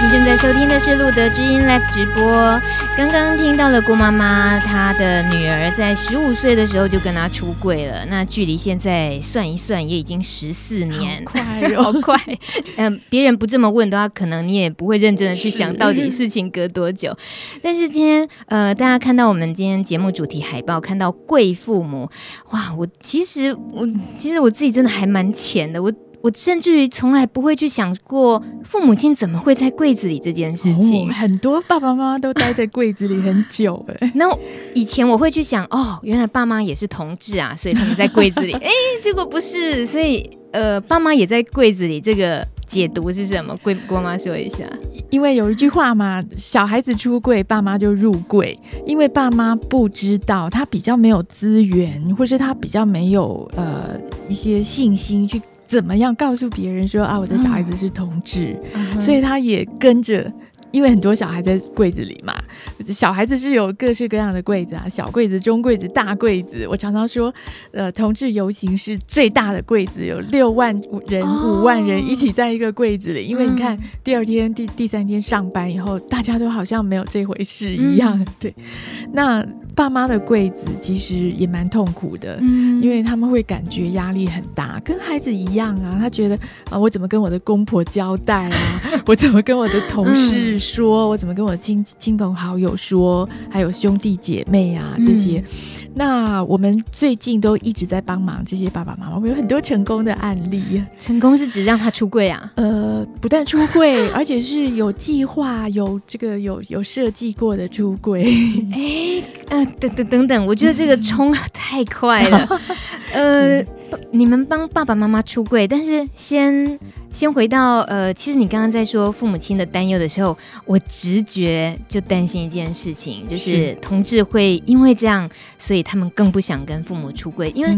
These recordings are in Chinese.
你正在收听的是路德之音 Live 直播。刚刚听到了郭妈妈，她的女儿在十五岁的时候就跟她出柜了。那距离现在算一算，也已经十四年，好快 快。嗯、呃，别人不这么问的话，可能你也不会认真的去想到底事情隔多久。但是今天，呃，大家看到我们今天节目主题海报，看到贵父母，哇，我其实我其实我自己真的还蛮浅的，我。我甚至于从来不会去想过父母亲怎么会在柜子里这件事情。哦、很多爸爸妈妈都待在柜子里很久哎。那以前我会去想，哦，原来爸妈也是同志啊，所以他们在柜子里。哎，结果不是，所以呃，爸妈也在柜子里。这个解读是什么？柜郭妈说一下。因为有一句话嘛，小孩子出柜，爸妈就入柜。因为爸妈不知道，他比较没有资源，或是他比较没有呃一些信心去。怎么样告诉别人说啊，我的小孩子是同志，嗯，所以他也跟着。因为很多小孩在柜子里嘛，小孩子是有各式各样的柜子啊，小柜子、中柜子、大柜子。我常常说，呃，同志游行是最大的柜子，有六万人、五万人一起在一个柜子里。因为你看，第二天、第第三天上班以后，大家都好像没有这回事一样。对，那爸妈的柜子其实也蛮痛苦的，因为他们会感觉压力很大，跟孩子一样啊。他觉得啊，我怎么跟我的公婆交代啊？我怎么跟我的同事？说我怎么跟我亲亲朋好友说，还有兄弟姐妹啊这些。嗯那我们最近都一直在帮忙这些爸爸妈妈，我们有很多成功的案例。成功是指让他出柜啊？呃，不但出柜，而且是有计划、有这个有有设计过的出柜。哎，呃，等等等等，我觉得这个冲太快了。呃，你们帮爸爸妈妈出柜，但是先先回到呃，其实你刚刚在说父母亲的担忧的时候，我直觉就担心一件事情，就是同志会因为这样，所以。他们更不想跟父母出柜，因为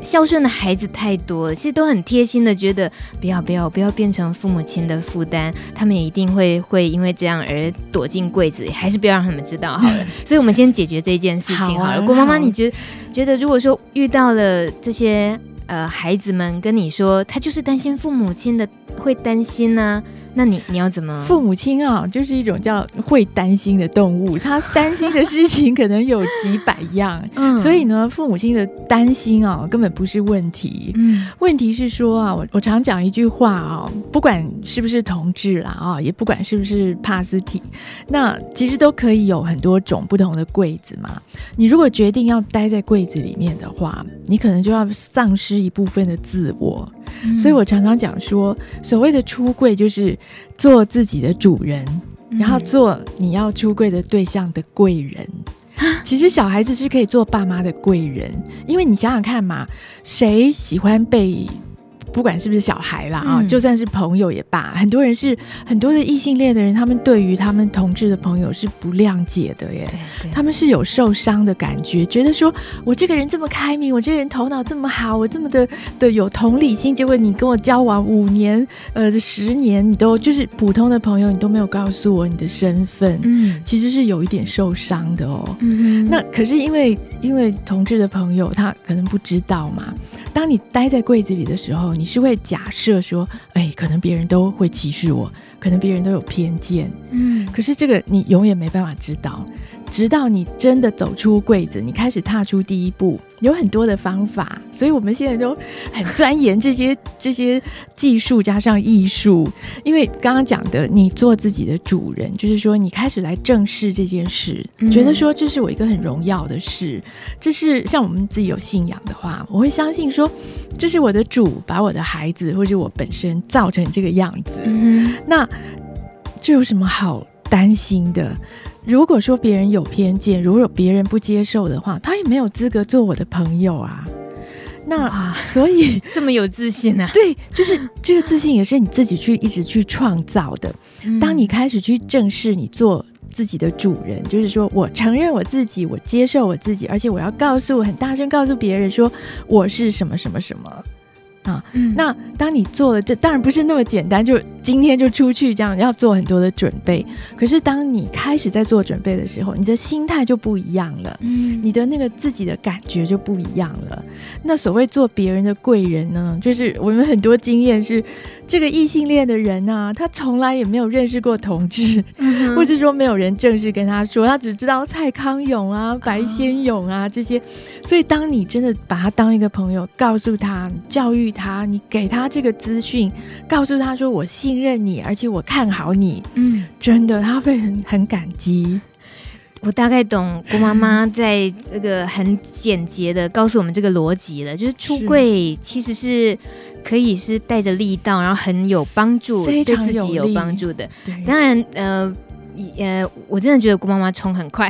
孝顺的孩子太多了，其实都很贴心的觉得不要不要不要变成父母亲的负担，他们也一定会会因为这样而躲进柜子里，还是不要让他们知道好了。所以我们先解决这件事情好了。郭妈妈，你觉得觉得如果说遇到了这些呃孩子们跟你说，他就是担心父母亲的会担心呢、那你你要怎么？父母亲啊，就是一种叫会担心的动物，他担心的事情可能有几百样，嗯，所以呢，父母亲的担心啊，根本不是问题，嗯，问题是说啊，我我常讲一句话啊，不管是不是同志啦啊，也不管是不是帕斯提，那其实都可以有很多种不同的柜子嘛。你如果决定要待在柜子里面的话，你可能就要丧失一部分的自我。所以我常常讲说，所谓的出柜就是做自己的主人，然后做你要出柜的对象的贵人。其实小孩子是可以做爸妈的贵人，因为你想想看嘛，谁喜欢被？不管是不是小孩啦啊，就算是朋友也罢，很多人是很多的异性恋的人，他们对于他们同志的朋友是不谅解的耶，他们是有受伤的感觉，觉得说我这个人这么开明，我这个人头脑这么好，我这么的的有同理心，结果你跟我交往五年，呃，十年，你都就是普通的朋友，你都没有告诉我你的身份，嗯，其实是有一点受伤的哦，嗯，那可是因为因为同志的朋友他可能不知道嘛。当你待在柜子里的时候，你是会假设说，哎，可能别人都会歧视我，可能别人都有偏见，嗯，可是这个你永远没办法知道。直到你真的走出柜子，你开始踏出第一步，有很多的方法，所以我们现在都很钻研这些 这些技术加上艺术。因为刚刚讲的，你做自己的主人，就是说你开始来正视这件事，嗯、觉得说这是我一个很荣耀的事，这是像我们自己有信仰的话，我会相信说这是我的主把我的孩子或者我本身造成这个样子。嗯、那这有什么好担心的？如果说别人有偏见，如果别人不接受的话，他也没有资格做我的朋友啊。那所以 这么有自信呢、啊？对，就是这个自信也是你自己去一直去创造的。当你开始去正视你做自己的主人，就是说我承认我自己，我接受我自己，而且我要告诉很大声告诉别人说我是什么什么什么。啊，嗯、那当你做了这，当然不是那么简单，就今天就出去，这样要做很多的准备。可是当你开始在做准备的时候，你的心态就不一样了，嗯，你的那个自己的感觉就不一样了。那所谓做别人的贵人呢，就是我们很多经验是，这个异性恋的人啊，他从来也没有认识过同志，嗯、或是说没有人正式跟他说，他只知道蔡康永啊、白先勇啊这些。所以当你真的把他当一个朋友，告诉他、教育他，你给他这个资讯，告诉他说我信。信任你，而且我看好你，嗯，真的，他会很很感激。我大概懂郭妈妈在这个很简洁的告诉我们这个逻辑了，就是出柜其实是可以是带着力道，然后很有帮助，对自己有帮助的。当然，呃，呃，我真的觉得郭妈妈冲很快，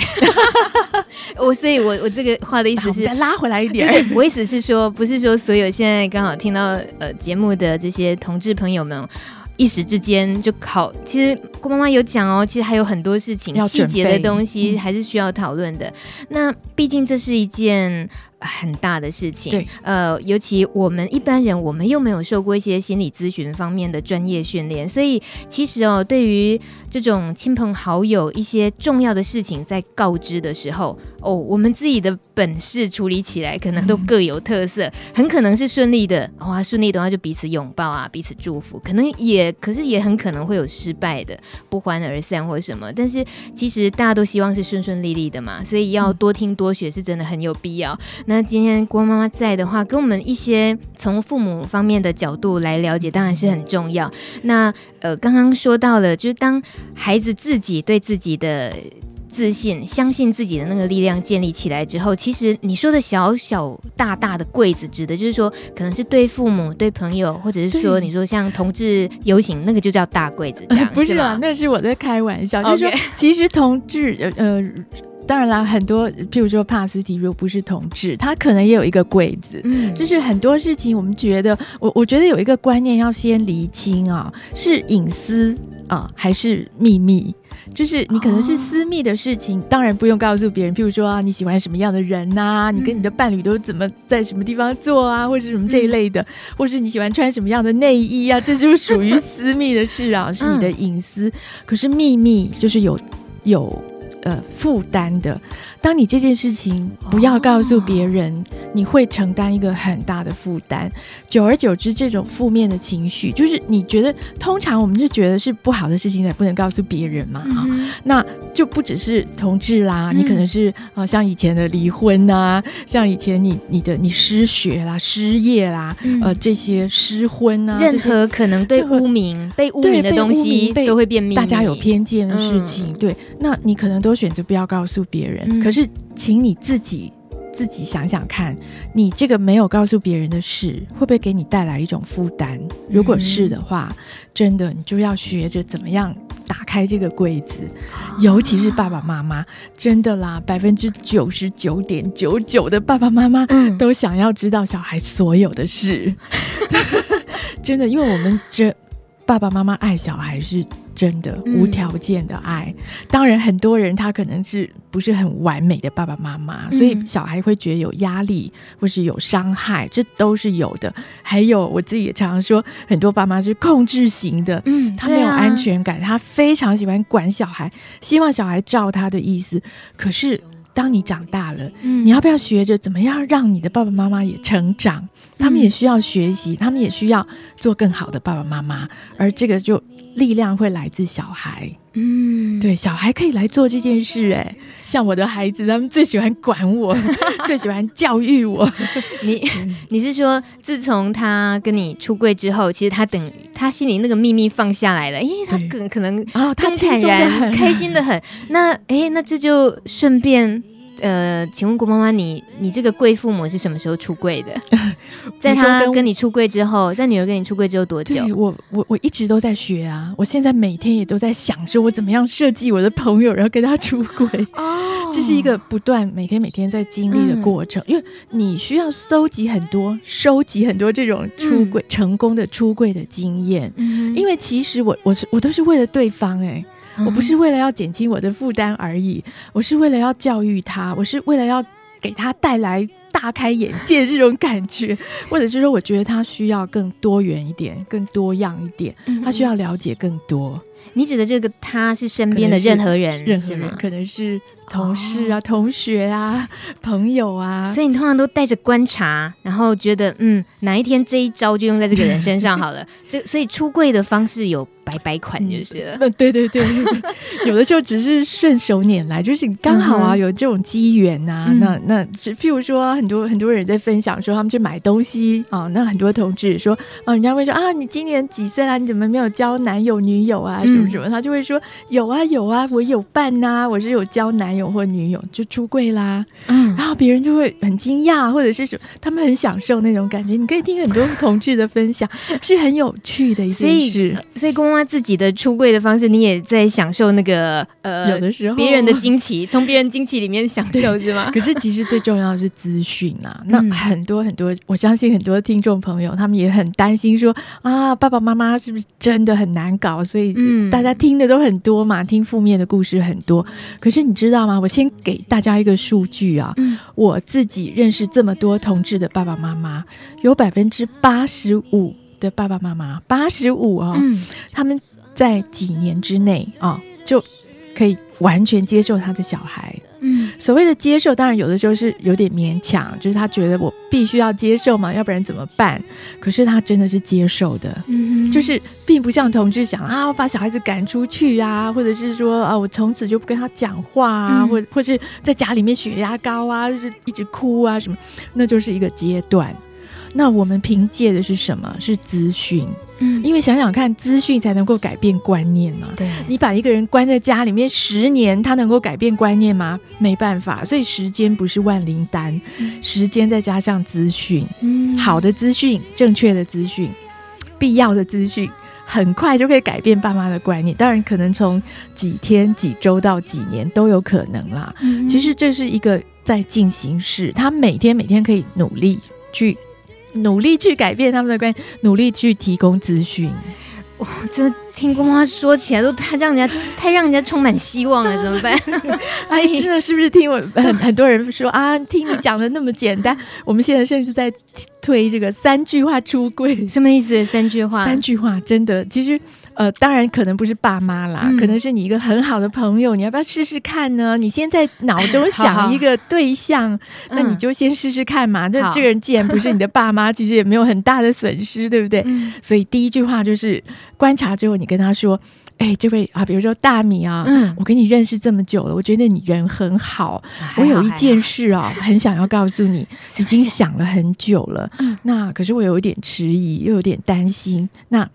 我所以我我这个话的意思是再拉回来一点，对对，我意思是说，不是说所有现在刚好听到呃节目的这些同志朋友们。一时之间就考，其实郭妈妈有讲哦，其实还有很多事情细节的东西还是需要讨论的。嗯、那毕竟这是一件。很大的事情，对，呃，尤其我们一般人，我们又没有受过一些心理咨询方面的专业训练，所以其实哦，对于这种亲朋好友一些重要的事情在告知的时候，哦，我们自己的本事处理起来可能都各有特色，嗯、很可能是顺利的，哇，顺利的话就彼此拥抱啊，彼此祝福，可能也，可是也很可能会有失败的，不欢而散或什么，但是其实大家都希望是顺顺利利的嘛，所以要多听多学是真的很有必要。那今天郭妈妈在的话，跟我们一些从父母方面的角度来了解，当然是很重要。那呃，刚刚说到了，就是当孩子自己对自己的自信、相信自己的那个力量建立起来之后，其实你说的小小大大的柜子，指的就是说，可能是对父母、对朋友，或者是说，你说像同志游行那个就叫大柜子，这样、呃、不是吧？那是我在开玩笑，就是说，其实同志呃。当然啦，很多，譬如说帕斯提，如果不是同志，他可能也有一个柜子。嗯，就是很多事情，我们觉得，我我觉得有一个观念要先厘清啊，是隐私啊，还是秘密？就是你可能是私密的事情，哦、当然不用告诉别人。譬如说啊，你喜欢什么样的人呐、啊？你跟你的伴侣都怎么在什么地方做啊？或者什么这一类的，嗯、或是你喜欢穿什么样的内衣啊？这就是属于私密的事啊，是你的隐私。嗯、可是秘密就是有有。呃，负担的。当你这件事情不要告诉别人，哦、你会承担一个很大的负担。久而久之，这种负面的情绪，就是你觉得，通常我们就觉得是不好的事情，才不能告诉别人嘛。哈、嗯，那就不只是同志啦，嗯、你可能是啊，像以前的离婚呐、啊，像以前你你的你失学啦、失业啦，嗯、呃，这些失婚啊，任何可能对污名、被污名的东西都会变秘密。大家有偏见的事情，嗯、对，那你可能都选择不要告诉别人。嗯可是，请你自己自己想想看，你这个没有告诉别人的事，会不会给你带来一种负担？如果是的话，嗯、真的你就要学着怎么样打开这个柜子。尤其是爸爸妈妈，真的啦，百分之九十九点九九的爸爸妈妈都想要知道小孩所有的事。嗯、真的，因为我们这爸爸妈妈爱小孩是。真的无条件的爱，嗯、当然很多人他可能是不是很完美的爸爸妈妈，嗯、所以小孩会觉得有压力或是有伤害，这都是有的。还有我自己也常常说，很多爸妈是控制型的，嗯，他没有安全感，啊、他非常喜欢管小孩，希望小孩照他的意思。可是当你长大了，嗯、你要不要学着怎么样让你的爸爸妈妈也成长？他们也需要学习，他们也需要做更好的爸爸妈妈，而这个就。力量会来自小孩，嗯，对，小孩可以来做这件事，哎，像我的孩子，他们最喜欢管我，最喜欢教育我。你你是说，自从他跟你出柜之后，其实他等他心里那个秘密放下来了，因为他更可能啊，更坦然，开心的很。那哎，那这就顺便。呃，请问郭妈妈，你你这个贵父母是什么时候出柜的？在他跟你出柜之后，在女儿跟你出柜之后多久？我我我一直都在学啊，我现在每天也都在想说我怎么样设计我的朋友，然后跟他出柜。哦，这是一个不断每天每天在经历的过程，嗯、因为你需要搜集很多、收集很多这种出柜、嗯、成功的出柜的经验。嗯，因为其实我我是我都是为了对方哎、欸。我不是为了要减轻我的负担而已，我是为了要教育他，我是为了要给他带来大大开眼界这种感觉，或者是说，我觉得他需要更多元一点，更多样一点，他需要了解更多。你指的这个他是身边的任何人，任何人可能是同事啊、哦、同学啊、朋友啊，所以你通常都带着观察，然后觉得嗯，哪一天这一招就用在这个人身上好了。这所以出柜的方式有。白白款就是了，嗯，对对对，有的时候只是顺手拈来，就是刚好啊，有这种机缘呐、啊嗯。那那譬如说，很多很多人在分享说他们去买东西啊，那很多同志说，啊，人家会说啊，你今年几岁啊？你怎么没有交男友女友啊？什么什么？他就会说有啊有啊，我有伴呐、啊，我是有交男友或女友，就出柜啦。嗯，然后别人就会很惊讶，或者是什么，他们很享受那种感觉。你可以听很多同志的分享，是很有趣的一件事。所以公妈自己的出柜的方式，你也在享受那个呃，有的时候别人的惊奇，从别人惊奇里面享受是吗？可是其实最重要的是资讯啊。那很多很多，我相信很多听众朋友他们也很担心说啊，爸爸妈妈是不是真的很难搞？所以大家听的都很多嘛，听负面的故事很多。可是你知道吗？我先给大家一个数据啊，我自己认识这么多同志的爸爸妈妈，有百分之八十五。的爸爸妈妈八十五哦，他们在几年之内啊、哦，就可以完全接受他的小孩。嗯，所谓的接受，当然有的时候是有点勉强，就是他觉得我必须要接受嘛，要不然怎么办？可是他真的是接受的，嗯，就是并不像同志想啊，我把小孩子赶出去啊，或者是说啊，我从此就不跟他讲话啊，嗯、或或是在家里面血压高啊，就是一直哭啊什么，那就是一个阶段。那我们凭借的是什么？是资讯。嗯，因为想想看，资讯才能够改变观念嘛。对，你把一个人关在家里面十年，他能够改变观念吗？没办法。所以时间不是万灵丹，嗯、时间再加上资讯，嗯，好的资讯、正确的资讯、必要的资讯，很快就可以改变爸妈的观念。当然，可能从几天、几周到几年都有可能啦。嗯、其实这是一个在进行式，他每天每天可以努力去。努力去改变他们的关系，努力去提供资讯。哇，这听公妈说起来都太让人家太让人家充满希望了，怎么办？所以真的是不是听我很 很多人说啊？听你讲的那么简单，我们现在甚至在推这个三句话出柜，什么意思？三句话，三句话，真的，其实。呃，当然可能不是爸妈啦，嗯，可能是你一个很好的朋友，你要不要试试看呢？你先在脑中 想一个对象，好好，那你就先试试看嘛。那，嗯，这个人既然不是你的爸妈，其实也没有很大的损失，对不对？嗯，所以第一句话就是观察之后，你跟他说：“哎，这位啊，比如说大米啊，嗯，我跟你认识这么久了，我觉得你人很好。我有一件事啊，很想要告诉你，已经想了很久了。那可是我有一点迟疑，又有点担心。那。”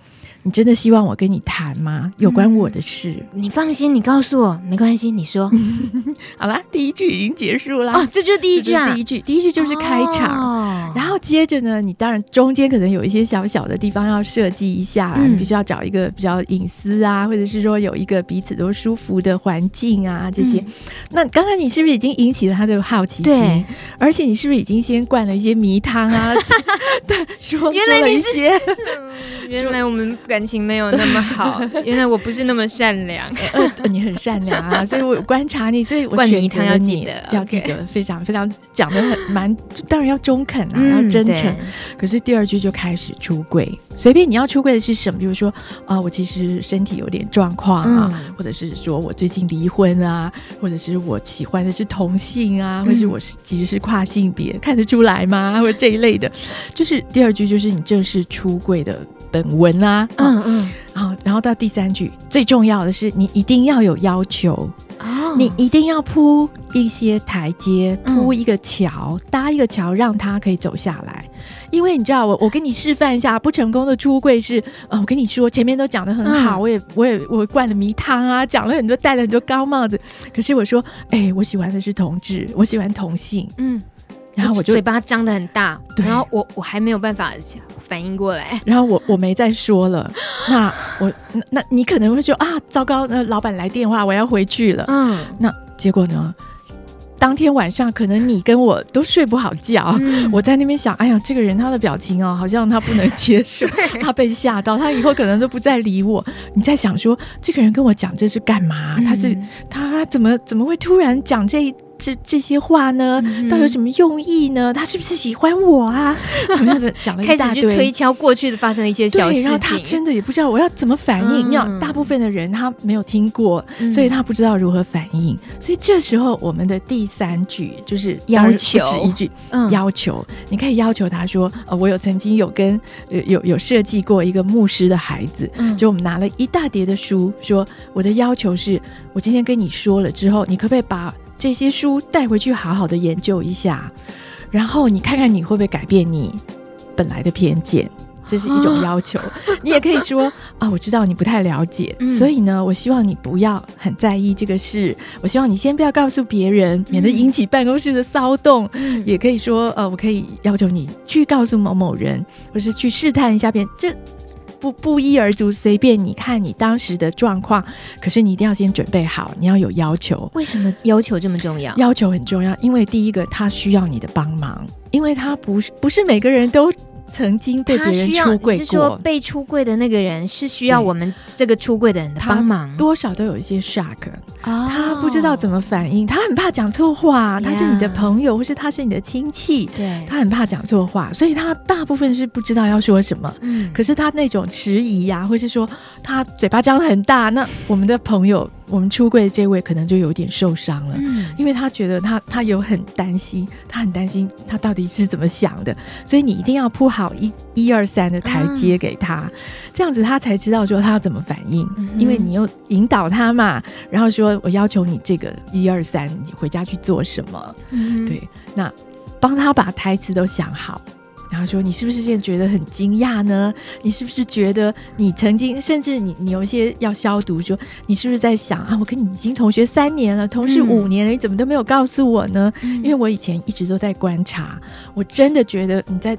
你真的希望我跟你谈吗？有关我的事，嗯、你放心，你告诉我没关系。你说 好了，第一句已经结束了哦，这就是第一句啊，第一句，第一句就是开场。哦、然后接着呢，你当然中间可能有一些小小的地方要设计一下，嗯、你必须要找一个比较隐私啊，或者是说有一个彼此都舒服的环境啊，这些。嗯、那刚刚你是不是已经引起了他的好奇心？对，而且你是不是已经先灌了一些迷汤啊？对，说原来你是。原来我们感情没有那么好，原来我不是那么善良。呃，你很善良啊，所以我观察你，所以我选择了你，要记得非常非常讲的很蛮，当然要中肯啊，要真诚。可是第二句就开始出柜，随便你要出柜的是什么，比如说啊，我其实身体有点状况啊，或者是说我最近离婚啊，或者是我喜欢的是同性啊，或者是我是其实是跨性别，看得出来吗？或者这一类的，就是第二句就是你正式出柜的。本文啊，嗯嗯，然后然后到第三句，最重要的是你一定要有要求。哦，你一定要铺一些台阶，铺一个桥，搭一个桥，让他可以走下来。因为你知道，我我给你示范一下，不成功的出柜是，呃，我跟你说，前面都讲的很好，我也我也我灌了迷汤啊，讲了很多，戴了很多高帽子。可是我说，哎，我喜欢的是同志，我喜欢同性，嗯，然后我就嘴巴张得很大，然后我我还没有办法。反应过来，然后我我没再说了。那我那那你可能会说啊，糟糕，那老板来电话，我要回去了。嗯，那结果呢？当天晚上可能你跟我都睡不好觉。嗯、我在那边想，哎呀，这个人他的表情哦，好像他不能接受，他被吓到，他以后可能都不再理我。你在想说，这个人跟我讲这是干嘛？嗯、他是他怎么怎么会突然讲这这这些话呢，到底有什么用意呢？他是不是喜欢我啊？怎么样子想了一 大堆，开始去推敲过去的发生的一些小事情，然后他真的也不知道我要怎么反应。你、嗯、大部分的人他没有听过，所以他不知道如何反应。嗯、所以这时候我们的第三句就是要求，不止一句、嗯、要求，你可以要求他说：“呃，我有曾经有跟有有有设计过一个牧师的孩子，嗯、就我们拿了一大叠的书，说我的要求是，我今天跟你说了之后，你可不可以把。”这些书带回去好好的研究一下，然后你看看你会不会改变你本来的偏见，这是一种要求。你也可以说啊，我知道你不太了解，嗯、所以呢，我希望你不要很在意这个事。我希望你先不要告诉别人，免得引起办公室的骚动。嗯、也可以说，呃，我可以要求你去告诉某某人，或是去试探一下别人。这。不不一而足，随便你看你当时的状况，可是你一定要先准备好，你要有要求。为什么要求这么重要？要求很重要，因为第一个他需要你的帮忙，因为他不是不是每个人都。曾经被别人出柜过，是说被出柜的那个人是需要我们这个出柜的人的帮忙，多少都有一些 shock，、哦、他不知道怎么反应，他很怕讲错话，他是你的朋友，或是他是你的亲戚，对，他很怕讲错话，所以他大部分是不知道要说什么，嗯，可是他那种迟疑呀，或是说他嘴巴张得很大，那我们的朋友。我们出柜的这位可能就有点受伤了，嗯，因为他觉得他他有很担心，他很担心他到底是怎么想的，所以你一定要铺好一一二三的台阶给他，啊，这样子他才知道说他要怎么反应，嗯，因为你又引导他嘛，然后说我要求你这个一二三，你回家去做什么？嗯，对，那帮他把台词都想好。然后说，你是不是现在觉得很惊讶呢？你是不是觉得你曾经，甚至你你有一些要消毒说，说你是不是在想啊？我跟你已经同学三年了，同事五年了，你怎么都没有告诉我呢？因为我以前一直都在观察，我真的觉得你在。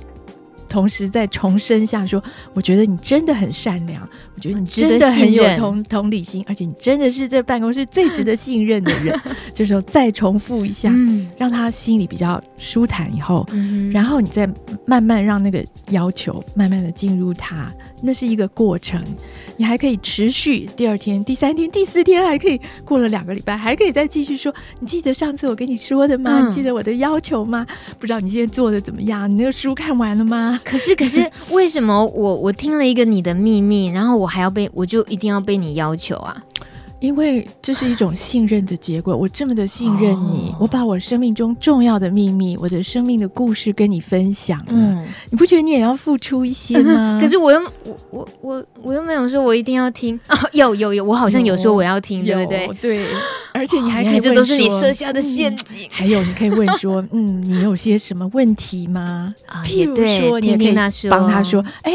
同时再重申下说，我觉得你真的很善良，我觉得你真的很有同同理心，而且你真的是这办公室最值得信任的人。这时候再重复一下，嗯，让他心里比较舒坦以后，嗯，然后你再慢慢让那个要求慢慢的进入他。那是一个过程，你还可以持续。第二天、第三天、第四天还可以过了两个礼拜，还可以再继续说。你记得上次我跟你说的吗？嗯、你记得我的要求吗？不知道你现在做的怎么样？你那个书看完了吗？可是，可是 为什么我我听了一个你的秘密，然后我还要被，我就一定要被你要求啊？因为这是一种信任的结果，我这么的信任你，哦、我把我生命中重要的秘密，我的生命的故事跟你分享，嗯，你不觉得你也要付出一些吗？可是我又我我我我又没有说我一定要听啊、哦，有有有，我好像有说我要听，对不对？对，而且你还可以这都是你设下的陷阱、嗯。还有，你可以问说，嗯，你有些什么问题吗？啊、譬如说，你也可以帮他说，哎，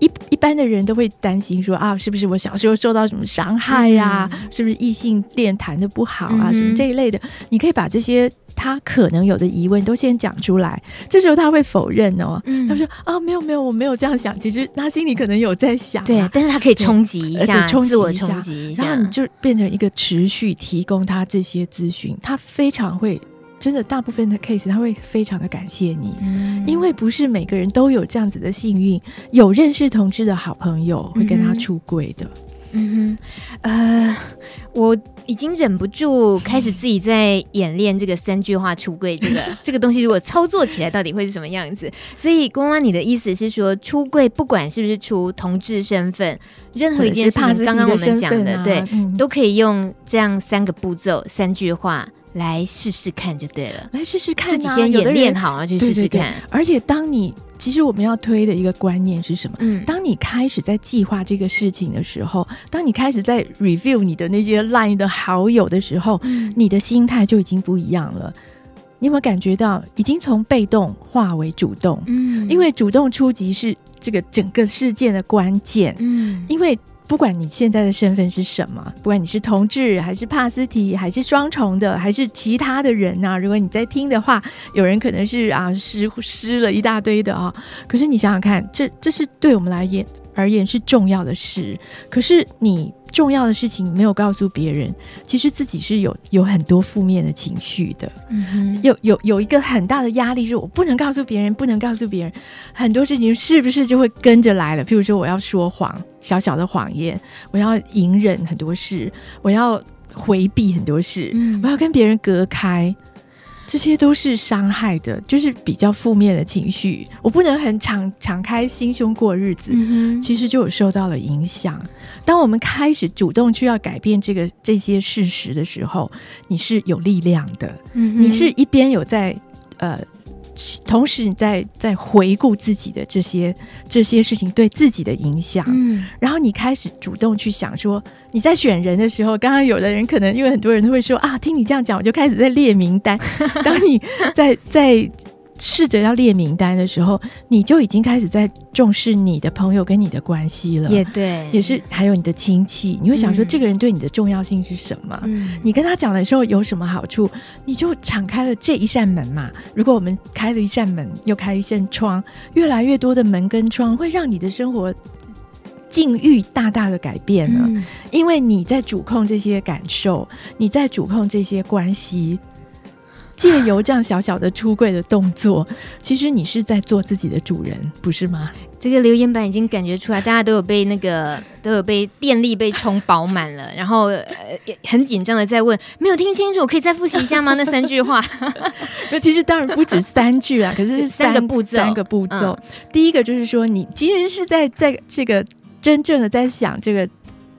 一一般的人都会担心说啊，是不是我小时候受到什么伤害呀、啊？嗯是不是异性恋谈的不好啊？嗯、什么这一类的，你可以把这些他可能有的疑问都先讲出来。这时候他会否认哦，嗯、他说啊，没有没有，我没有这样想。其实他心里可能有在想、啊，对，但是他可以冲击一下，冲击一下，然后你就变成一个持续提供他这些资讯。他非常会，真的，大部分的 case 他会非常的感谢你，嗯、因为不是每个人都有这样子的幸运，有认识同志的好朋友会跟他出柜的。嗯嗯哼，呃，我已经忍不住开始自己在演练这个三句话出柜，这个 这个东西如果操作起来到底会是什么样子？所以，公安，你的意思是说，出柜不管是不是出同志身份，任何一件事情，刚刚我们讲的，对，嗯、都可以用这样三个步骤、三句话来试试看就对了。来试试看、啊，自己先演练好，然后去试试看。对对对，而且，当你其实我们要推的一个观念是什么？嗯，当你开始在计划这个事情的时候，当你开始在 review 你的那些 line 的好友的时候，嗯，你的心态就已经不一样了。你有没有感觉到，已经从被动化为主动？嗯，因为主动出击是这个整个事件的关键。嗯，因为。不管你现在的身份是什么，不管你是同志还是帕斯提，还是双重的，还是其他的人啊，如果你在听的话，有人可能是啊失失了一大堆的啊。可是你想想看，这这是对我们来言而言是重要的事。可是你重要的事情没有告诉别人，其实自己是有有很多负面的情绪的。嗯哼，有有有一个很大的压力，是我不能告诉别人，不能告诉别人，很多事情是不是就会跟着来了？譬如说，我要说谎。小小的谎言，我要隐忍很多事，我要回避很多事，嗯、我要跟别人隔开。这些都是伤害的，就是比较负面的情绪。我不能很敞敞开心胸过日子，嗯，其实就有受到了影响。当我们开始主动去要改变这个这些事实的时候，你是有力量的，嗯，你是一边有在呃。同时，你在在回顾自己的这些这些事情对自己的影响，嗯，然后你开始主动去想说，你在选人的时候，刚刚有的人可能因为很多人都会说啊，听你这样讲，我就开始在列名单。当你在在。试着要列名单的时候，你就已经开始在重视你的朋友跟你的关系了。也对，也是还有你的亲戚，你会想说这个人对你的重要性是什么？嗯，你跟他讲的时候有什么好处？你就敞开了这一扇门嘛。如果我们开了一扇门，又开一扇窗，越来越多的门跟窗会让你的生活境遇大大的改变了。嗯，因为你在主控这些感受，你在主控这些关系。借由这样小小的出柜的动作，其实你是在做自己的主人，不是吗？这个留言板已经感觉出来，大家都有被那个都有被电力被充饱满了，然后呃很紧张的在问，没有听清楚，可以再复习一下吗？那三句话？那其实当然不止三句啊，可是是三,三个步骤，三个步骤。嗯、第一个就是说，你其实是在在这个真正的在想这个。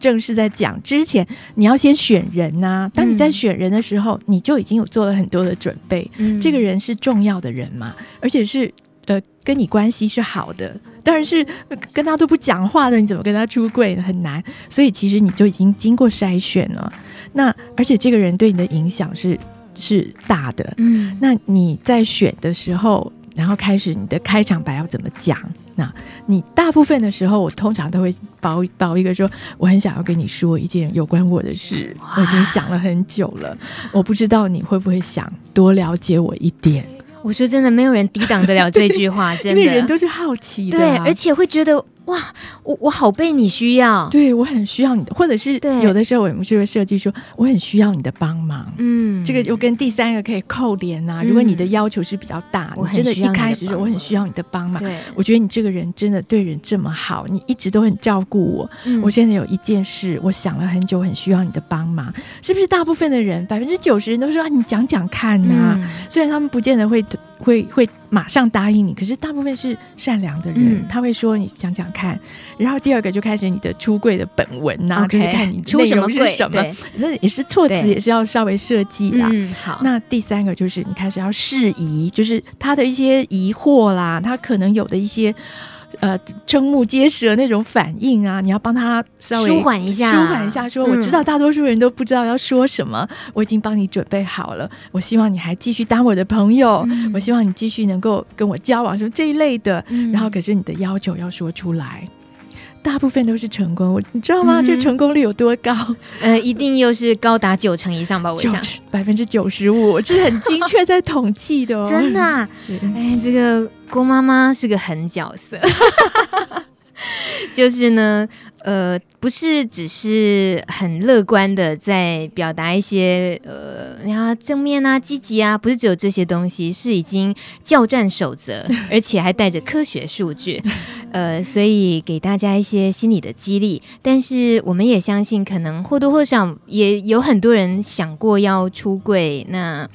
正是在讲之前，你要先选人呐、啊。当你在选人的时候，嗯、你就已经有做了很多的准备。嗯、这个人是重要的人嘛，而且是呃跟你关系是好的。当然是跟他都不讲话的，你怎么跟他出柜呢？很难。所以其实你就已经经过筛选了。那而且这个人对你的影响是是大的。嗯，那你在选的时候，然后开始你的开场白要怎么讲？那你大部分的时候，我通常都会包包一个说，我很想要跟你说一件有关我的事，我已经想了很久了，我不知道你会不会想多了解我一点。我说真的，没有人抵挡得了这句话，真的，因为人都是好奇的，对，而且会觉得。哇，我我好被你需要，对我很需要你的，或者是有的时候我们就会设计说我很需要你的帮忙，嗯，这个又跟第三个可以扣连呐、啊。嗯、如果你的要求是比较大，我真的一开始说我很需要你的帮忙，对，我觉得你这个人真的对人这么好，你一直都很照顾我。嗯、我现在有一件事，我想了很久，很需要你的帮忙，是不是？大部分的人百分之九十人都说啊你讲讲看呐、啊，嗯、虽然他们不见得会会会马上答应你，可是大部分是善良的人，嗯、他会说你讲讲看。然后第二个就开始你的出柜的本文呐、啊，可以看你出什么柜什么，那也是措辞也是要稍微设计的。嗯，好。那第三个就是你开始要释疑，就是他的一些疑惑啦，他可能有的一些呃瞠目结舌那种反应啊，你要帮他稍微舒缓一下，舒缓一下说，说、嗯、我知道大多数人都不知道要说什么，我已经帮你准备好了。我希望你还继续当我的朋友，嗯、我希望你继续能够跟我交往，什么这一类的。嗯、然后可是你的要求要说出来。大部分都是成功，我你知道吗？嗯、这成功率有多高？呃，一定又是高达九成以上吧？我想百分之九十五，这是很精确在统计的哦。真的、啊？哎，这个郭妈妈是个狠角色，就是呢。呃，不是只是很乐观的在表达一些呃，呀正面啊、积极啊，不是只有这些东西，是已经教战守则，而且还带着科学数据，呃，所以给大家一些心理的激励。但是我们也相信，可能或多或少也有很多人想过要出柜，那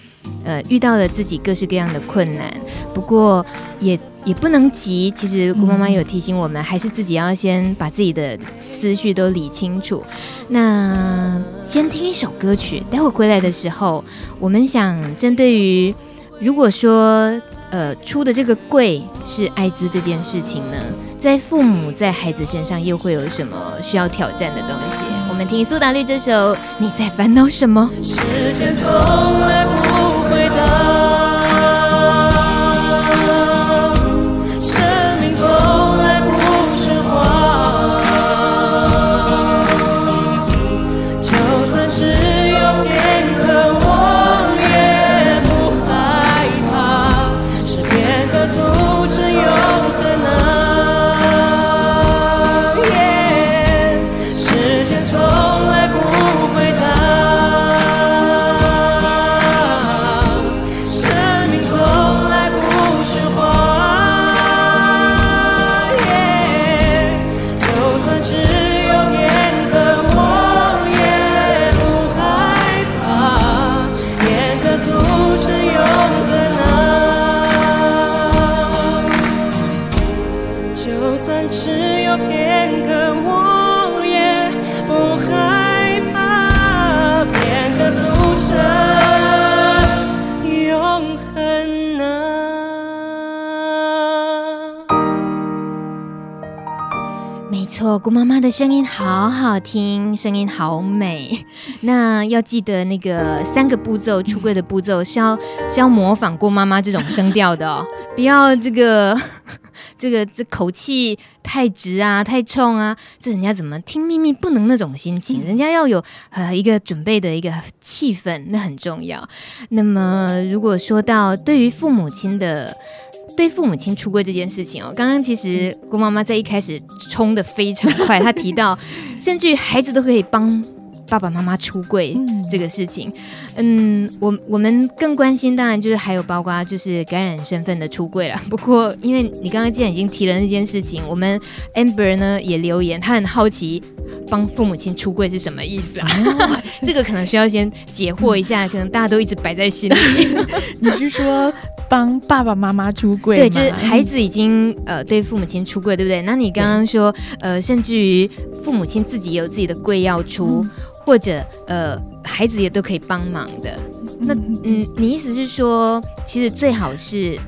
呃遇到了自己各式各样的困难，不过也。也不能急，其实姑妈妈有提醒我们，嗯、还是自己要先把自己的思绪都理清楚。那先听一首歌曲，待会回来的时候，我们想针对于如果说呃出的这个柜是艾滋这件事情呢，在父母在孩子身上又会有什么需要挑战的东西？我们听苏打绿这首《你在烦恼什么》。时间从来不回答妈妈的声音好好听，声音好美。那要记得那个三个步骤出柜的步骤是要是要模仿过妈妈这种声调的哦，不要这个 这个这口气太直啊，太冲啊，这人家怎么听秘密不能那种心情，人家要有呃一个准备的一个气氛，那很重要。那么如果说到对于父母亲的。对父母亲出柜这件事情哦，刚刚其实郭妈妈在一开始冲的非常快，她提到，甚至于孩子都可以帮 爸爸妈妈出柜这个事情。嗯，我我们更关心，当然就是还有包括就是感染身份的出柜了。不过，因为你刚刚既然已经提了那件事情，我们 Amber 呢也留言，她很好奇帮父母亲出柜是什么意思啊？这个可能需要先解惑一下，可能大家都一直摆在心里。你是说？帮爸爸妈妈出柜，对，就是孩子已经呃对父母亲出柜，对不对？那你刚刚说呃，甚至于父母亲自己有自己的柜要出，嗯、或者呃孩子也都可以帮忙的。那嗯，你意思是说，其实最好是。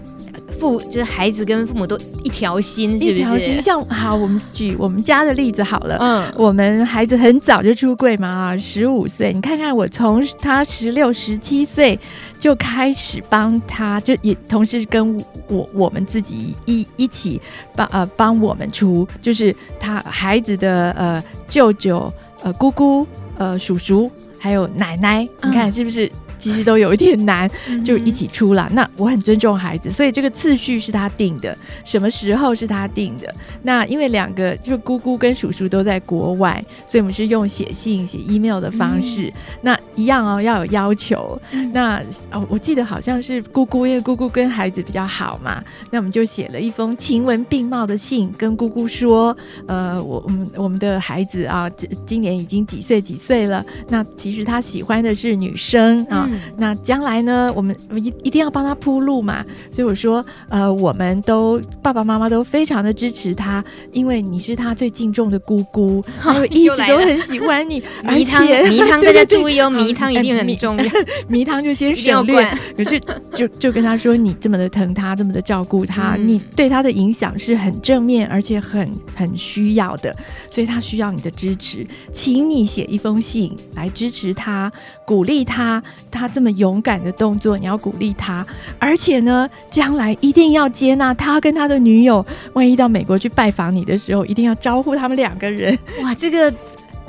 父就是孩子跟父母都一条心，是不是？一条心。像好，我们举我们家的例子好了。嗯，我们孩子很早就出柜嘛啊，十五岁。你看看我从他十六、十七岁就开始帮他，就也同时跟我我们自己一一起帮呃帮我们出，就是他孩子的呃舅舅、呃姑姑、呃叔叔还有奶奶，你看是不是？其实都有一点难，就一起出了。那我很尊重孩子，所以这个次序是他定的，什么时候是他定的。那因为两个就是姑姑跟叔叔都在国外，所以我们是用写信、写 email 的方式。嗯、那一样哦，要有要求。嗯、那哦，我记得好像是姑姑，因为姑姑跟孩子比较好嘛，那我们就写了一封情文并茂的信，跟姑姑说：呃，我我们我们的孩子啊，今年已经几岁几岁了。那其实他喜欢的是女生啊。嗯那将来呢，我们一一定要帮他铺路嘛。所以我说，呃，我们都爸爸妈妈都非常的支持他，因为你是他最敬重的姑姑，还有一直都很喜欢你。迷汤，迷汤，大家注意哦，迷汤一定很重要。迷汤就先省略。可是就就跟他说，你这么的疼他，这么的照顾他，嗯、你对他的影响是很正面，而且很很需要的，所以他需要你的支持，请你写一封信来支持他，鼓励他。他这么勇敢的动作，你要鼓励他，而且呢，将来一定要接纳他跟他的女友。万一到美国去拜访你的时候，一定要招呼他们两个人。哇，这个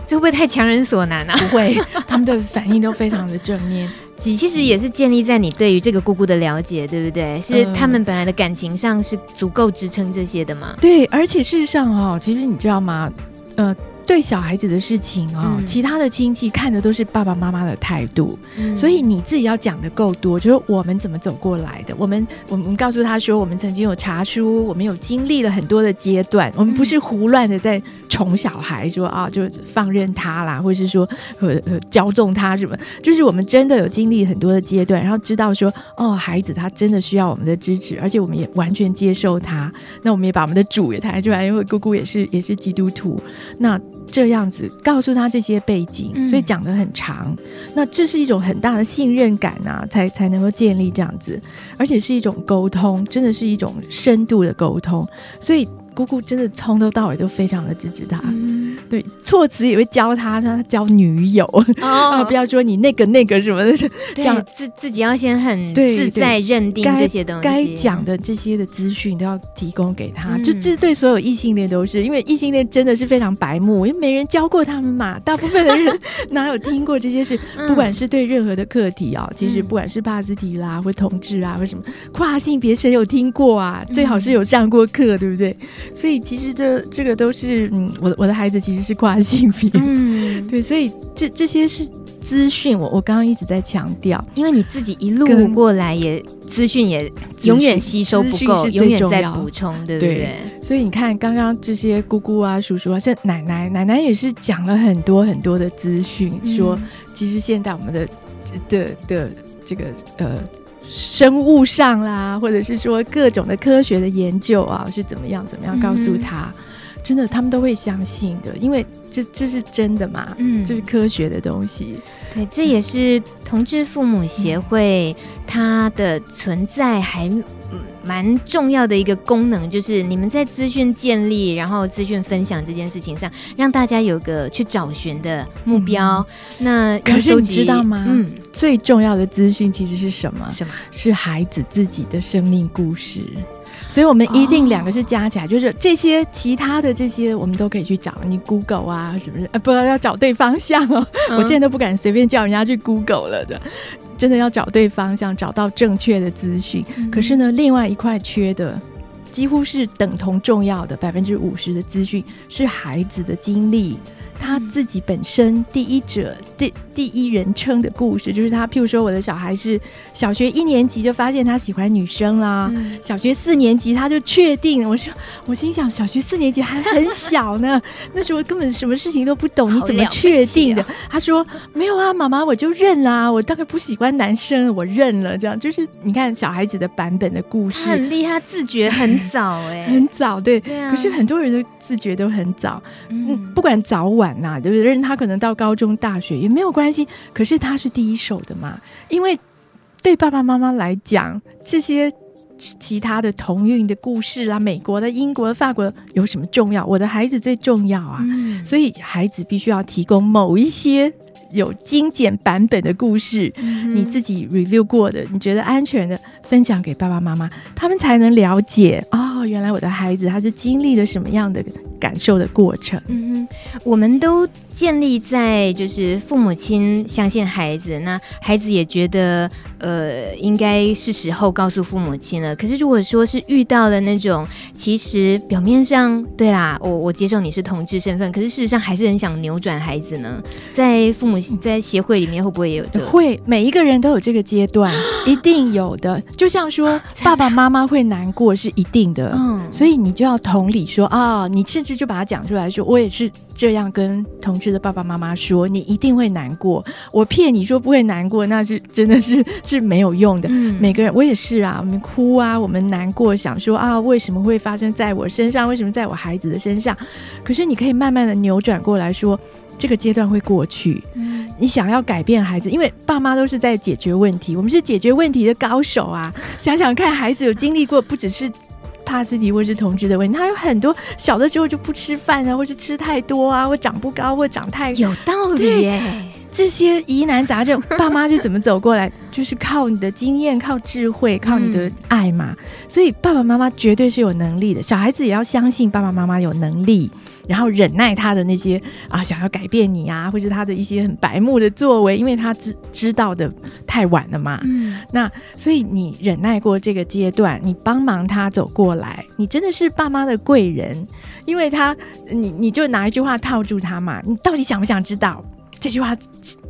这会不会太强人所难啊？不会，他们的反应都非常的正面。其实也是建立在你对于这个姑姑的了解，对不对？是他们本来的感情上是足够支撑这些的吗？对，而且事实上哦，其实你知道吗？呃。对小孩子的事情啊、哦，嗯、其他的亲戚看的都是爸爸妈妈的态度，嗯、所以你自己要讲的够多，就是我们怎么走过来的。我们我们告诉他说，我们曾经有查书，我们有经历了很多的阶段，我们不是胡乱的在宠小孩说，说啊就放任他啦，或者是说呃呃骄纵他什么，就是我们真的有经历很多的阶段，然后知道说哦，孩子他真的需要我们的支持，而且我们也完全接受他。那我们也把我们的主也抬出来，因为姑姑也是也是基督徒，那。这样子告诉他这些背景，所以讲得很长。嗯、那这是一种很大的信任感啊，才才能够建立这样子，而且是一种沟通，真的是一种深度的沟通，所以。姑姑真的从头到尾都非常的支持他，嗯、对，措辞也会教他，他教女友，啊、不要说你那个那个什么的，这样自自己要先很自在认定这些东西，该讲的这些的资讯都要提供给他，嗯、就这对所有异性恋都是，因为异性恋真的是非常白目，因为没人教过他们嘛，大部分的人哪有听过这些事？嗯、不管是对任何的课题啊、哦，其实不管是帕斯提啦，或同志啊，或什么跨性别，谁有听过啊？最好是有上过课，对不对？所以其实这这个都是嗯，我的我的孩子其实是跨性别，嗯，对，所以这这些是资讯，我我刚刚一直在强调，因为你自己一路过来也资讯也永远吸收不够，永远在补充，对不对？对，所以你看刚刚这些姑姑啊、叔叔啊，像奶奶，奶奶也是讲了很多很多的资讯，嗯、说其实现在我们的的的这个呃。生物上啦，或者是说各种的科学的研究啊，是怎么样怎么样告诉他，嗯、真的他们都会相信的，因为这这是真的嘛，嗯，这是科学的东西。对，这也是同志父母协会它的存在还，嗯。蛮重要的一个功能，就是你们在资讯建立，然后资讯分享这件事情上，让大家有个去找寻的目标。嗯、那可是你知道吗？嗯，最重要的资讯其实是什么？什么？是孩子自己的生命故事。所以，我们一定两个是加起来，哦、就是这些其他的这些，我们都可以去找。你 Google 啊，是不是？呃，不要要找对方向哦。嗯、我现在都不敢随便叫人家去 Google 了的，真的要找对方向，找到正确的资讯。嗯、可是呢，另外一块缺的，几乎是等同重要的百分之五十的资讯，是孩子的经历。他自己本身第一者第第一人称的故事，就是他，譬如说，我的小孩是小学一年级就发现他喜欢女生啦，嗯、小学四年级他就确定。我说，我心想，小学四年级还很小呢，那时候根本什么事情都不懂，你怎么确定的？他说没有啊，妈妈，我就认啦，我大概不喜欢男生，我认了。这样就是你看小孩子的版本的故事，很厉害，自觉很早 哎、欸，很早对，对啊、可是很多人都自觉都很早，嗯，不管早晚。呐，对不对？他可能到高中、大学也没有关系，可是他是第一手的嘛。因为对爸爸妈妈来讲，这些其他的同运的故事啊，美国的、英国的、法国的有什么重要？我的孩子最重要啊！嗯、所以孩子必须要提供某一些有精简版本的故事，嗯、你自己 review 过的，你觉得安全的，分享给爸爸妈妈，他们才能了解哦，原来我的孩子他是经历了什么样的感受的过程。嗯哼，我们都建立在就是父母亲相信孩子，那孩子也觉得呃应该是时候告诉父母亲了。可是如果说是遇到了那种其实表面上对啦，我我接受你是同志身份，可是事实上还是很想扭转孩子呢，在父母在协会里面会不会也有这个？会，每一个人都有这个阶段，一定有的。就像说爸爸妈妈会难过是一定的，嗯，所以你就要同理说啊，你甚至就把它讲出来说，我也是这样跟同志的爸爸妈妈说，你一定会难过。我骗你说不会难过，那是真的是是没有用的。嗯，每个人我也是啊，我们哭啊，我们难过，想说啊，为什么会发生在我身上？为什么在我孩子的身上？可是你可以慢慢的扭转过来说。这个阶段会过去。嗯，你想要改变孩子，因为爸妈都是在解决问题，我们是解决问题的高手啊！想想看，孩子有经历过，不只是帕斯提或是同居的问题，他有很多小的时候就不吃饭啊，或是吃太多啊，或长不高，或长太有道理耶。这些疑难杂症，爸妈是怎么走过来？就是靠你的经验，靠智慧，靠你的爱嘛。所以爸爸妈妈绝对是有能力的，小孩子也要相信爸爸妈妈有能力。然后忍耐他的那些啊，想要改变你啊，或者他的一些很白目的作为，因为他知知道的太晚了嘛。嗯，那所以你忍耐过这个阶段，你帮忙他走过来，你真的是爸妈的贵人，因为他，你你就拿一句话套住他嘛，你到底想不想知道？这句话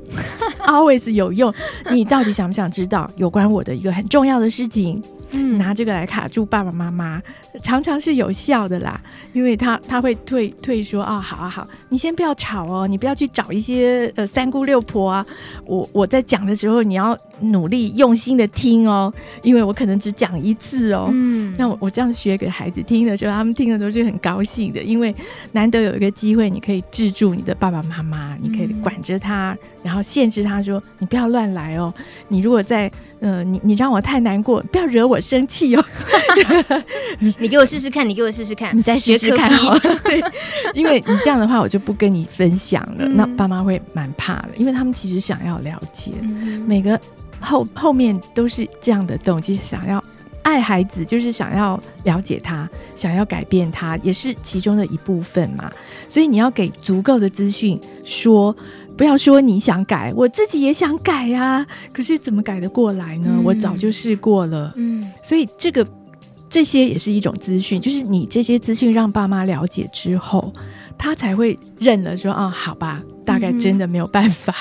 always 有用，你到底想不想知道有关我的一个很重要的事情？拿这个来卡住爸爸妈妈，常常是有效的啦，因为他他会退退说啊、哦，好啊好，你先不要吵哦，你不要去找一些呃三姑六婆啊，我我在讲的时候你要努力用心的听哦，因为我可能只讲一次哦，嗯，那我我这样学给孩子听的时候，他们听的都是很高兴的，因为难得有一个机会，你可以制住你的爸爸妈妈，你可以管着他，然后限制他说你不要乱来哦，你如果在呃你你让我太难过，不要惹我。生气哦！你给我试试看，你给我试试看，你再试试看好了。对，因为你这样的话，我就不跟你分享了。嗯、那爸妈会蛮怕的，因为他们其实想要了解，嗯、每个后后面都是这样的动机，想要爱孩子，就是想要了解他，想要改变他，也是其中的一部分嘛。所以你要给足够的资讯，说。不要说你想改，我自己也想改呀、啊。可是怎么改得过来呢？嗯、我早就试过了。嗯，所以这个这些也是一种资讯，就是你这些资讯让爸妈了解之后，他才会认了说，啊，好吧，大概真的没有办法。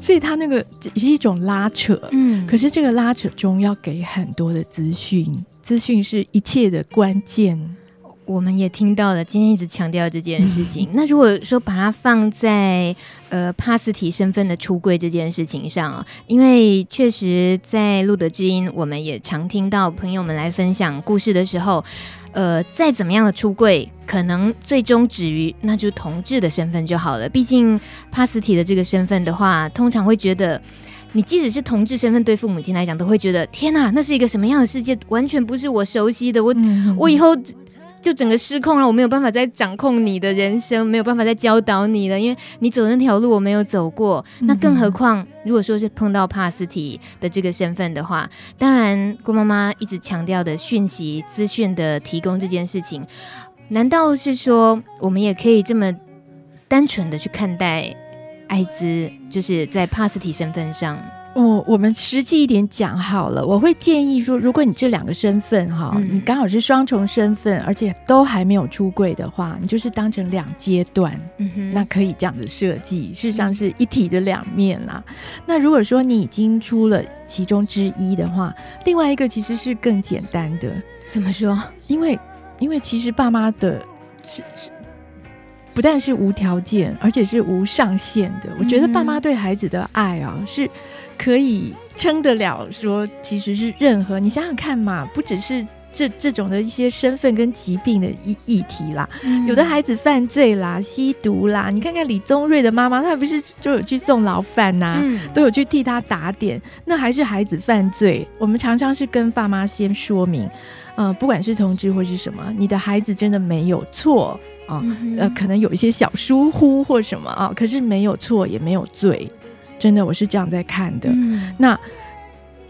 所以他那个是一种拉扯。嗯，可是这个拉扯中要给很多的资讯，资讯是一切的关键。我们也听到了，今天一直强调这件事情。那如果说把它放在呃帕斯提身份的出柜这件事情上啊，因为确实在路德之音，我们也常听到朋友们来分享故事的时候，呃，再怎么样的出柜，可能最终止于那就同志的身份就好了。毕竟帕斯提的这个身份的话，通常会觉得。你即使是同志身份，对父母亲来讲，都会觉得天哪，那是一个什么样的世界？完全不是我熟悉的。我、嗯、我以后就整个失控了，我没有办法再掌控你的人生，没有办法再教导你了，因为你走的那条路我没有走过。那更何况，如果说是碰到帕斯提的这个身份的话，当然郭妈妈一直强调的讯息资讯的提供这件事情，难道是说我们也可以这么单纯的去看待？艾滋就是在帕斯提身份上，我我们实际一点讲好了，我会建议说，如果你这两个身份哈，嗯、你刚好是双重身份，而且都还没有出柜的话，你就是当成两阶段，嗯哼，那可以这样子设计，事实上是一体的两面啦。嗯、那如果说你已经出了其中之一的话，另外一个其实是更简单的。怎么说？因为因为其实爸妈的是是。不但是无条件，而且是无上限的。我觉得爸妈对孩子的爱啊，是可以撑得了。说其实是任何，你想想看嘛，不只是这这种的一些身份跟疾病的议议题啦。嗯、有的孩子犯罪啦、吸毒啦，你看看李宗瑞的妈妈，她不是就有去送牢饭呐、啊，嗯、都有去替他打点，那还是孩子犯罪。我们常常是跟爸妈先说明，呃，不管是同志或是什么，你的孩子真的没有错。啊，呃，可能有一些小疏忽或什么啊，可是没有错也没有罪，真的，我是这样在看的。嗯、那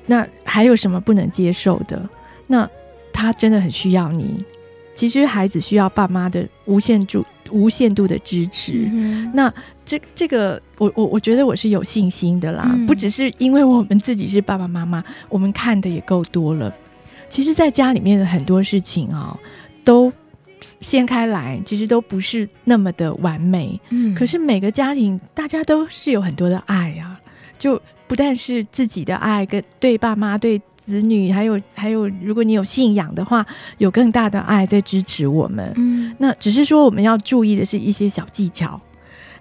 那还有什么不能接受的？那他真的很需要你。其实孩子需要爸妈的无限度、无限度的支持。嗯、那这这个，我我我觉得我是有信心的啦，嗯、不只是因为我们自己是爸爸妈妈，我们看的也够多了。其实，在家里面的很多事情啊，都。掀开来，其实都不是那么的完美。嗯，可是每个家庭，大家都是有很多的爱啊，就不但是自己的爱，跟对爸妈、对子女，还有还有，如果你有信仰的话，有更大的爱在支持我们。嗯，那只是说我们要注意的是一些小技巧，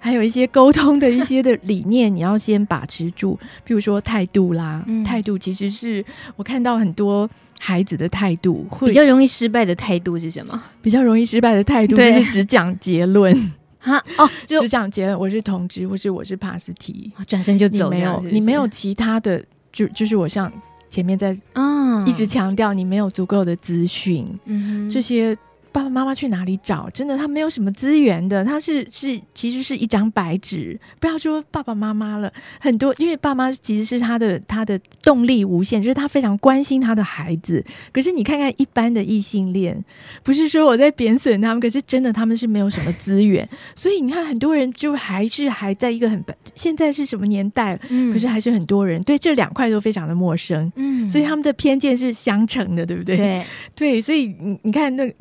还有一些沟通的一些的理念，你要先把持住。比如说态度啦，嗯、态度其实是我看到很多。孩子的态度会比较容易失败的态度是什么？比较容易失败的态度就是只讲结论哈 哦，就只讲结论。我是同志，或是我是帕斯提，转身就走。没有，你没有其他的，就就是我像前面在嗯一直强调，你没有足够的资讯，嗯哼，这些。爸爸妈妈去哪里找？真的，他没有什么资源的。他是是，其实是一张白纸。不要说爸爸妈妈了，很多，因为爸妈其实是他的他的动力无限，就是他非常关心他的孩子。可是你看看一般的异性恋，不是说我在贬损他们，可是真的他们是没有什么资源。所以你看，很多人就还是还在一个很现在是什么年代？嗯，可是还是很多人对这两块都非常的陌生。嗯，所以他们的偏见是相乘的，对不对？对对，所以你你看那。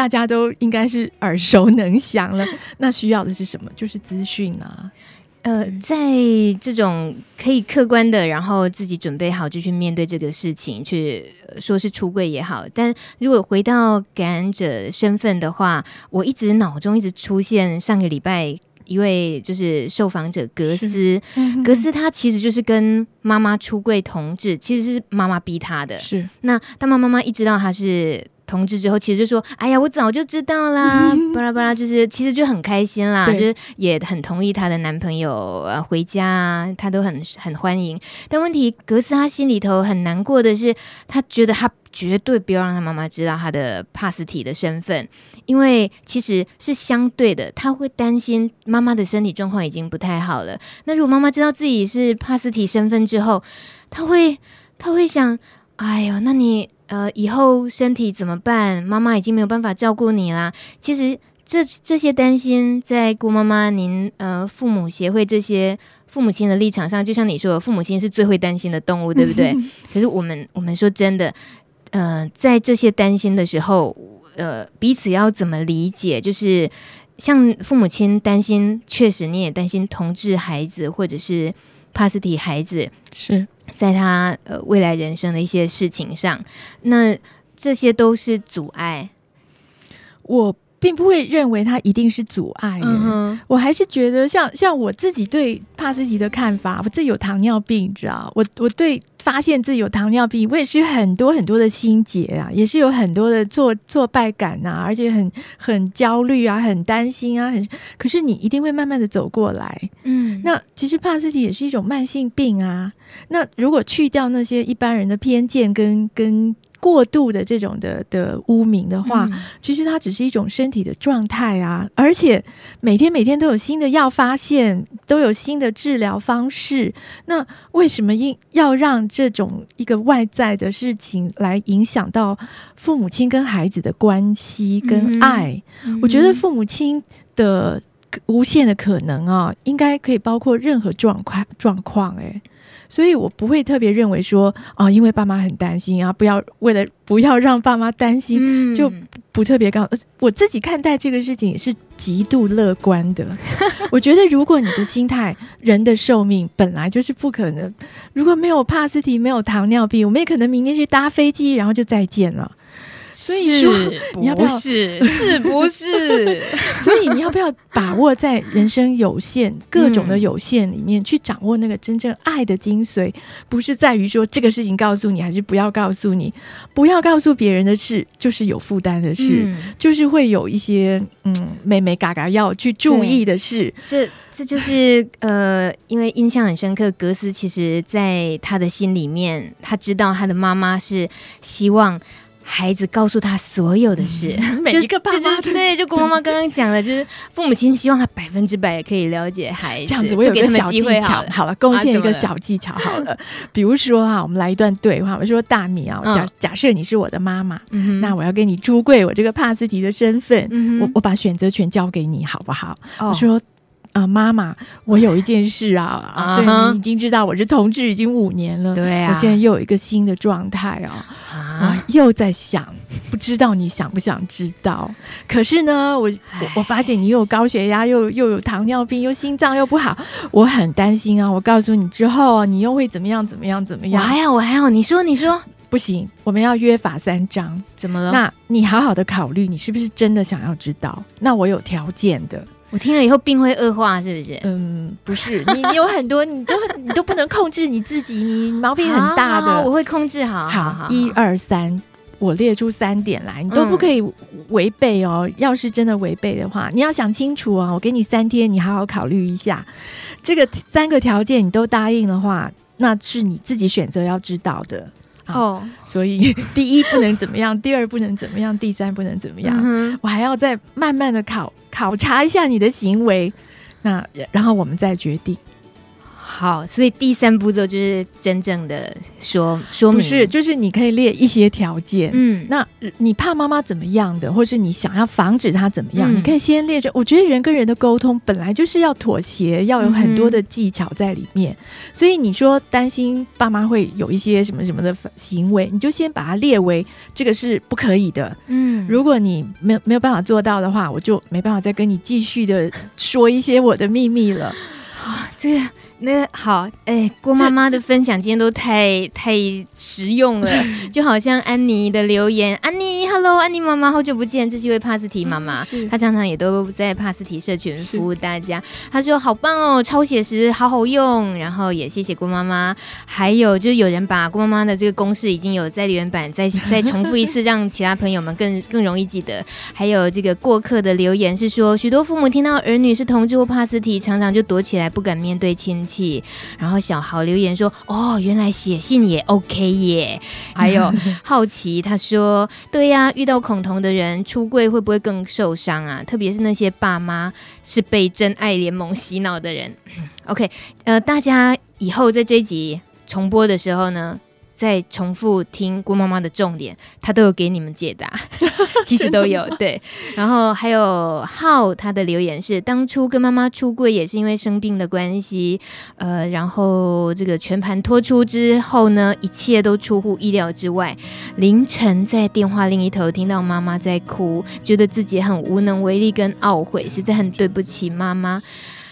大家都应该是耳熟能详了。那需要的是什么？就是资讯啊。呃，在这种可以客观的，然后自己准备好就去面对这个事情，去说是出柜也好。但如果回到感染者身份的话，我一直脑中一直出现上个礼拜一位就是受访者格斯，格斯他其实就是跟妈妈出柜同志，其实是妈妈逼他的。是那他妈妈妈一知道他是。同志之后，其实就说：“哎呀，我早就知道啦，巴拉巴拉，就是其实就很开心啦，对就是也很同意她的男朋友呃回家啊，她都很很欢迎。但问题，格斯她心里头很难过的是，她觉得她绝对不要让他妈妈知道他的帕斯提的身份，因为其实是相对的，他会担心妈妈的身体状况已经不太好了。那如果妈妈知道自己是帕斯提身份之后，他会他会想：哎呦，那你。”呃，以后身体怎么办？妈妈已经没有办法照顾你啦。其实这这些担心，在姑妈妈您呃父母协会这些父母亲的立场上，就像你说，父母亲是最会担心的动物，对不对？可是我们我们说真的，呃，在这些担心的时候，呃，彼此要怎么理解？就是像父母亲担心，确实你也担心同志孩子或者是帕斯提孩子是。在他呃未来人生的一些事情上，那这些都是阻碍。我并不会认为它一定是阻碍。嗯，我还是觉得像像我自己对帕斯提的看法，我自己有糖尿病，你知道，我我对发现自己有糖尿病，我也是很多很多的心结啊，也是有很多的挫挫败感啊，而且很很焦虑啊，很担心啊，很。可是你一定会慢慢的走过来。嗯，那其实帕斯提也是一种慢性病啊。那如果去掉那些一般人的偏见跟跟。过度的这种的的污名的话，嗯，其实它只是一种身体的状态啊，而且每天每天都有新的药发现，都有新的治疗方式。那为什么应要让这种一个外在的事情来影响到父母亲跟孩子的关系跟爱？嗯，我觉得父母亲的无限的可能啊，应该可以包括任何状况状况，哎。所以我不会特别认为说啊，因为爸妈很担心啊，不要为了不要让爸妈担心，嗯、就不特别高。我自己看待这个事情也是极度乐观的。我觉得如果你的心态，人的寿命本来就是不可能，如果没有帕斯提，没有糖尿病，我们也可能明天去搭飞机，然后就再见了。所以说，你要不要？是是不是？所以你要不要把握在人生有限、各种的有限里面，去掌握那个真正爱的精髓？不是在于说这个事情告诉你，还是不要告诉你？不要告诉别人的事，就是有负担的事，嗯、就是会有一些嗯，妹妹嘎嘎要去注意的事。这这就是呃，因为印象很深刻，格斯其实在他的心里面，他知道他的妈妈是希望。孩子告诉他所有的事，嗯、每一个爸妈对，就郭妈妈刚刚讲的，就是父母亲希望他百分之百可以了解孩子。这样子，我有个小技巧，好了，贡献一个小技巧，好了，比如说啊，我们来一段对话，我说大米啊，假假设你是我的妈妈，嗯、那我要给你出柜我这个帕斯提的身份，嗯、我我把选择权交给你，好不好？哦、我说。啊，妈妈，我有一件事啊，啊，所以你已经知道我是同志已经五年了，对啊，我现在又有一个新的状态啊，啊，又在想，不知道你想不想知道？可是呢，我我我发现你又有高血压，又又有糖尿病，又心脏又不好，我很担心啊。我告诉你之后，你又会怎么样？怎么样？怎么样？我还好，我还好。你说，你说，不行，我们要约法三章。怎么了？那你好好的考虑，你是不是真的想要知道？那我有条件的。我听了以后病会恶化，是不是？嗯，不是，你你有很多，你都你都不能控制你自己，你毛病很大的。好好，我会控制好。好，好，一二三，我列出三点来，你都不可以违背哦。嗯、要是真的违背的话，你要想清楚啊。我给你三天，你好好考虑一下。这个三个条件你都答应的话，那是你自己选择要知道的。哦，所以 第一不能怎么样，第二不能怎么样，第三不能怎么样，嗯、我还要再慢慢的考考察一下你的行为，那然后我们再决定。好，所以第三步骤就是真正的说说明，不是，就是你可以列一些条件，嗯，那你怕妈妈怎么样的，或是你想要防止她怎么样，嗯、你可以先列着。我觉得人跟人的沟通本来就是要妥协，要有很多的技巧在里面，嗯、所以你说担心爸妈会有一些什么什么的行为，你就先把它列为这个是不可以的，嗯，如果你没有没有办法做到的话，我就没办法再跟你继续的说一些我的秘密了。啊，这个。那好，哎，郭妈妈的分享今天都太太实用了，就好像安妮的留言，安妮，Hello，安妮妈妈，好久不见，这是一位帕斯提妈妈，嗯、她常常也都在帕斯提社群服务大家。她说好棒哦，超写实，好好用，然后也谢谢郭妈妈。还有就是有人把郭妈妈的这个公式已经有在留言板再 再重复一次，让其他朋友们更更容易记得。还有这个过客的留言是说，许多父母听到儿女是同志或帕斯提，常常就躲起来，不敢面对亲戚。然后小豪留言说：“哦，原来写信也 OK 耶。”还有好奇他说：“对呀，遇到恐同的人出柜会不会更受伤啊？特别是那些爸妈是被真爱联盟洗脑的人。”OK，呃，大家以后在这一集重播的时候呢，再重复听郭妈妈的重点，她都有给你们解答，其实都有对。然后还有浩他的留言是：当初跟妈妈出柜也是因为生病的关系，呃，然后这个全盘托出之后呢，一切都出乎意料之外。凌晨在电话另一头听到妈妈在哭，觉得自己很无能为力跟懊悔，实在很对不起妈妈。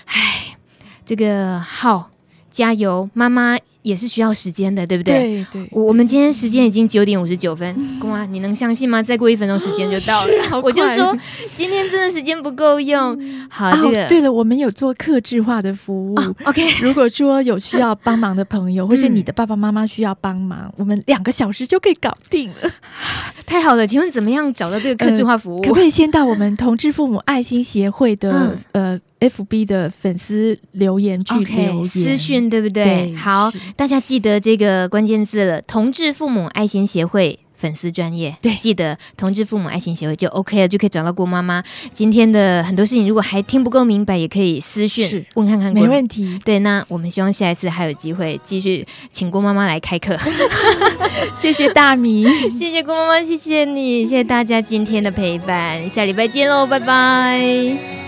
唉，这个浩加油，妈妈。也是需要时间的，对不对？对对。我我们今天时间已经九点五十九分，公妈，你能相信吗？再过一分钟时间就到了。我就说今天真的时间不够用。好，这个对了，我们有做客制化的服务。OK，如果说有需要帮忙的朋友，或是你的爸爸妈妈需要帮忙，我们两个小时就可以搞定了。太好了，请问怎么样找到这个客制化服务？可不可以先到我们同志父母爱心协会的呃？F B 的粉丝留言去留言 okay, 私讯对不对？对好，大家记得这个关键字了，同志父母爱心协会粉丝专业，对，记得同志父母爱心协会就 OK 了，就可以找到郭妈妈。今天的很多事情，如果还听不够明白，也可以私讯问看看。没问题。对，那我们希望下一次还有机会继续请郭妈妈来开课。谢谢大米，谢谢郭妈妈，谢谢你，谢谢大家今天的陪伴，下礼拜见喽，拜拜。